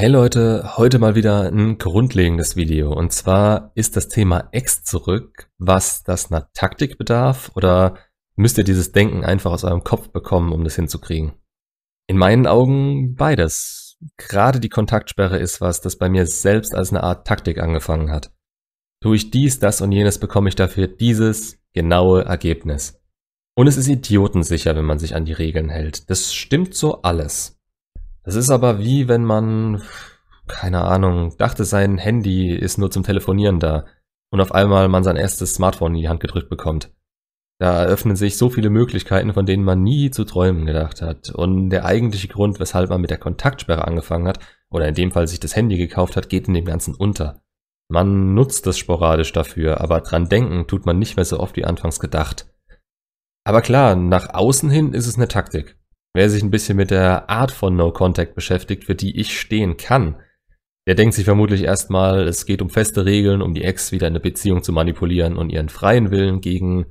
Hey Leute, heute mal wieder ein grundlegendes Video. Und zwar ist das Thema X zurück, was das einer Taktik bedarf oder müsst ihr dieses Denken einfach aus eurem Kopf bekommen, um das hinzukriegen? In meinen Augen beides. Gerade die Kontaktsperre ist was, das bei mir selbst als eine Art Taktik angefangen hat. Tue ich dies, das und jenes, bekomme ich dafür dieses genaue Ergebnis. Und es ist idiotensicher, wenn man sich an die Regeln hält. Das stimmt so alles. Es ist aber wie wenn man, keine Ahnung, dachte, sein Handy ist nur zum Telefonieren da und auf einmal man sein erstes Smartphone in die Hand gedrückt bekommt. Da eröffnen sich so viele Möglichkeiten, von denen man nie zu träumen gedacht hat. Und der eigentliche Grund, weshalb man mit der Kontaktsperre angefangen hat, oder in dem Fall sich das Handy gekauft hat, geht in dem Ganzen unter. Man nutzt das sporadisch dafür, aber dran denken tut man nicht mehr so oft wie anfangs gedacht. Aber klar, nach außen hin ist es eine Taktik. Wer sich ein bisschen mit der Art von No Contact beschäftigt, für die ich stehen kann, der denkt sich vermutlich erstmal, es geht um feste Regeln, um die Ex wieder in eine Beziehung zu manipulieren und ihren freien Willen gegen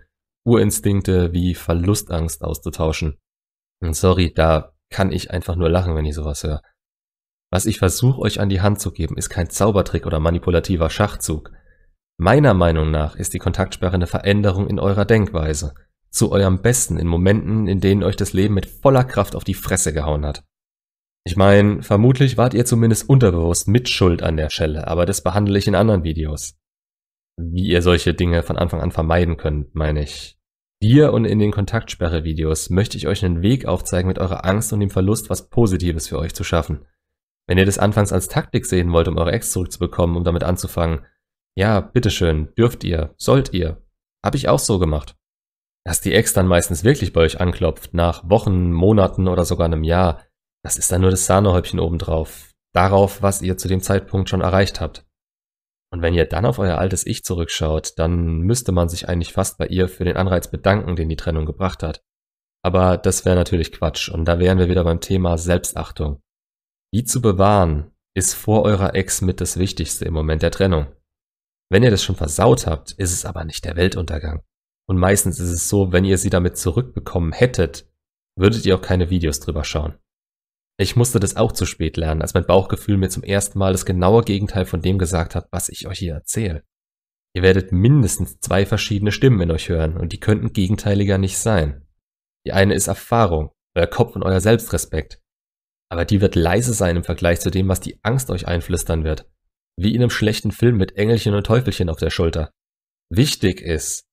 Urinstinkte wie Verlustangst auszutauschen. Und sorry, da kann ich einfach nur lachen, wenn ich sowas höre. Was ich versuche euch an die Hand zu geben, ist kein Zaubertrick oder manipulativer Schachzug. Meiner Meinung nach ist die Kontaktsperre eine Veränderung in eurer Denkweise zu eurem Besten in Momenten, in denen euch das Leben mit voller Kraft auf die Fresse gehauen hat. Ich meine, vermutlich wart ihr zumindest unterbewusst mit Schuld an der Stelle, aber das behandle ich in anderen Videos. Wie ihr solche Dinge von Anfang an vermeiden könnt, meine ich. Hier und in den Kontaktsperre-Videos möchte ich euch einen Weg aufzeigen, mit eurer Angst und dem Verlust was Positives für euch zu schaffen. Wenn ihr das anfangs als Taktik sehen wollt, um eure Ex zurückzubekommen, um damit anzufangen, ja, bitteschön, dürft ihr, sollt ihr. Hab ich auch so gemacht. Dass die Ex dann meistens wirklich bei euch anklopft, nach Wochen, Monaten oder sogar einem Jahr, das ist dann nur das Sahnehäubchen obendrauf. Darauf, was ihr zu dem Zeitpunkt schon erreicht habt. Und wenn ihr dann auf euer altes Ich zurückschaut, dann müsste man sich eigentlich fast bei ihr für den Anreiz bedanken, den die Trennung gebracht hat. Aber das wäre natürlich Quatsch und da wären wir wieder beim Thema Selbstachtung. Die zu bewahren ist vor eurer Ex mit das Wichtigste im Moment der Trennung. Wenn ihr das schon versaut habt, ist es aber nicht der Weltuntergang. Und meistens ist es so, wenn ihr sie damit zurückbekommen hättet, würdet ihr auch keine Videos drüber schauen. Ich musste das auch zu spät lernen, als mein Bauchgefühl mir zum ersten Mal das genaue Gegenteil von dem gesagt hat, was ich euch hier erzähle. Ihr werdet mindestens zwei verschiedene Stimmen in euch hören und die könnten gegenteiliger nicht sein. Die eine ist Erfahrung, euer Kopf und euer Selbstrespekt. Aber die wird leise sein im Vergleich zu dem, was die Angst euch einflüstern wird. Wie in einem schlechten Film mit Engelchen und Teufelchen auf der Schulter. Wichtig ist,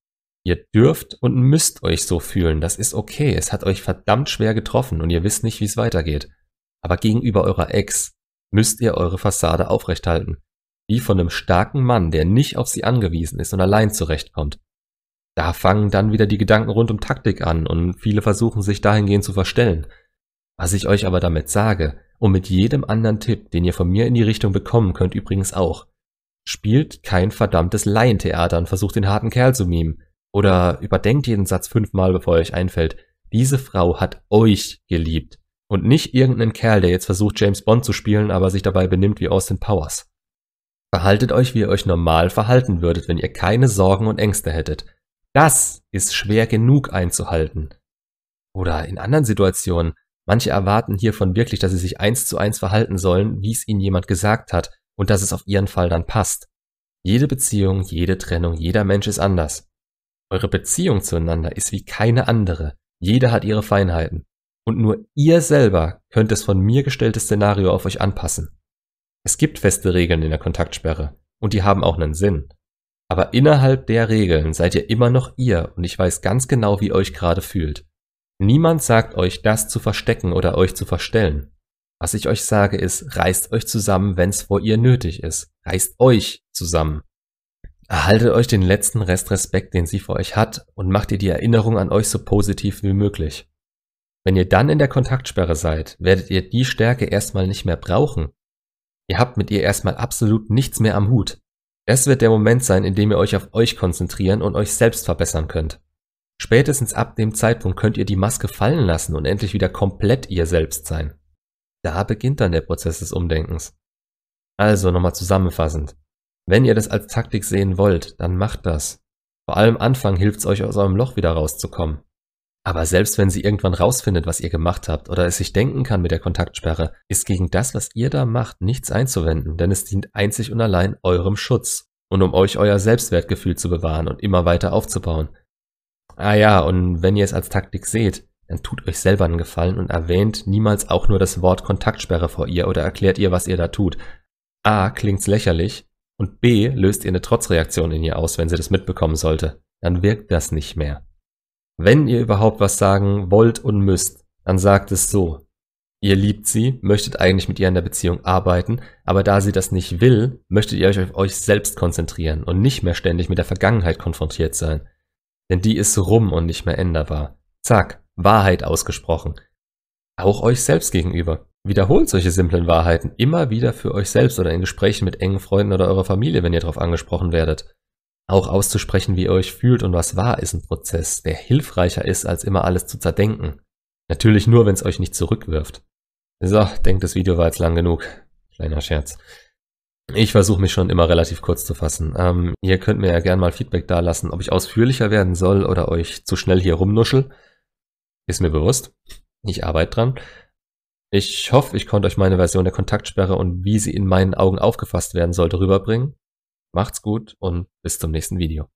Ihr dürft und müsst euch so fühlen. Das ist okay. Es hat euch verdammt schwer getroffen und ihr wisst nicht, wie es weitergeht. Aber gegenüber eurer Ex müsst ihr eure Fassade aufrechthalten. Wie von einem starken Mann, der nicht auf sie angewiesen ist und allein zurechtkommt. Da fangen dann wieder die Gedanken rund um Taktik an und viele versuchen sich dahingehend zu verstellen. Was ich euch aber damit sage, und mit jedem anderen Tipp, den ihr von mir in die Richtung bekommen könnt übrigens auch, spielt kein verdammtes Laientheater und versucht den harten Kerl zu mimen. Oder überdenkt jeden Satz fünfmal, bevor euch einfällt. Diese Frau hat euch geliebt. Und nicht irgendeinen Kerl, der jetzt versucht, James Bond zu spielen, aber sich dabei benimmt wie Austin Powers. Verhaltet euch, wie ihr euch normal verhalten würdet, wenn ihr keine Sorgen und Ängste hättet. Das ist schwer genug einzuhalten. Oder in anderen Situationen, manche erwarten hiervon wirklich, dass sie sich eins zu eins verhalten sollen, wie es ihnen jemand gesagt hat, und dass es auf ihren Fall dann passt. Jede Beziehung, jede Trennung, jeder Mensch ist anders. Eure Beziehung zueinander ist wie keine andere. Jeder hat ihre Feinheiten. Und nur ihr selber könnt das von mir gestellte Szenario auf euch anpassen. Es gibt feste Regeln in der Kontaktsperre. Und die haben auch einen Sinn. Aber innerhalb der Regeln seid ihr immer noch ihr und ich weiß ganz genau, wie ihr euch gerade fühlt. Niemand sagt euch, das zu verstecken oder euch zu verstellen. Was ich euch sage ist, reißt euch zusammen, wenn's vor ihr nötig ist. Reißt euch zusammen. Erhaltet euch den letzten Rest Respekt, den sie vor euch hat, und macht ihr die Erinnerung an euch so positiv wie möglich. Wenn ihr dann in der Kontaktsperre seid, werdet ihr die Stärke erstmal nicht mehr brauchen. Ihr habt mit ihr erstmal absolut nichts mehr am Hut. Es wird der Moment sein, in dem ihr euch auf euch konzentrieren und euch selbst verbessern könnt. Spätestens ab dem Zeitpunkt könnt ihr die Maske fallen lassen und endlich wieder komplett ihr selbst sein. Da beginnt dann der Prozess des Umdenkens. Also nochmal zusammenfassend. Wenn ihr das als Taktik sehen wollt, dann macht das. Vor allem Anfang hilft's euch aus eurem Loch wieder rauszukommen. Aber selbst wenn sie irgendwann rausfindet, was ihr gemacht habt oder es sich denken kann mit der Kontaktsperre, ist gegen das, was ihr da macht, nichts einzuwenden, denn es dient einzig und allein eurem Schutz und um euch euer Selbstwertgefühl zu bewahren und immer weiter aufzubauen. Ah ja, und wenn ihr es als Taktik seht, dann tut euch selber einen Gefallen und erwähnt niemals auch nur das Wort Kontaktsperre vor ihr oder erklärt ihr, was ihr da tut. A klingt's lächerlich und B löst ihr eine Trotzreaktion in ihr aus, wenn sie das mitbekommen sollte. Dann wirkt das nicht mehr. Wenn ihr überhaupt was sagen wollt und müsst, dann sagt es so. Ihr liebt sie, möchtet eigentlich mit ihr in der Beziehung arbeiten, aber da sie das nicht will, möchtet ihr euch auf euch selbst konzentrieren und nicht mehr ständig mit der Vergangenheit konfrontiert sein. Denn die ist rum und nicht mehr änderbar. Zack, Wahrheit ausgesprochen. Auch euch selbst gegenüber. Wiederholt solche simplen Wahrheiten immer wieder für euch selbst oder in Gesprächen mit engen Freunden oder eurer Familie, wenn ihr darauf angesprochen werdet. Auch auszusprechen, wie ihr euch fühlt und was wahr ist ein Prozess, der hilfreicher ist, als immer alles zu zerdenken. Natürlich nur, wenn es euch nicht zurückwirft. So, denkt, das Video war jetzt lang genug. Kleiner Scherz. Ich versuche mich schon immer relativ kurz zu fassen. Ähm, ihr könnt mir ja gerne mal Feedback dalassen, ob ich ausführlicher werden soll oder euch zu schnell hier rumnuschel. Ist mir bewusst. Ich arbeite dran. Ich hoffe, ich konnte euch meine Version der Kontaktsperre und wie sie in meinen Augen aufgefasst werden sollte rüberbringen. Macht's gut und bis zum nächsten Video.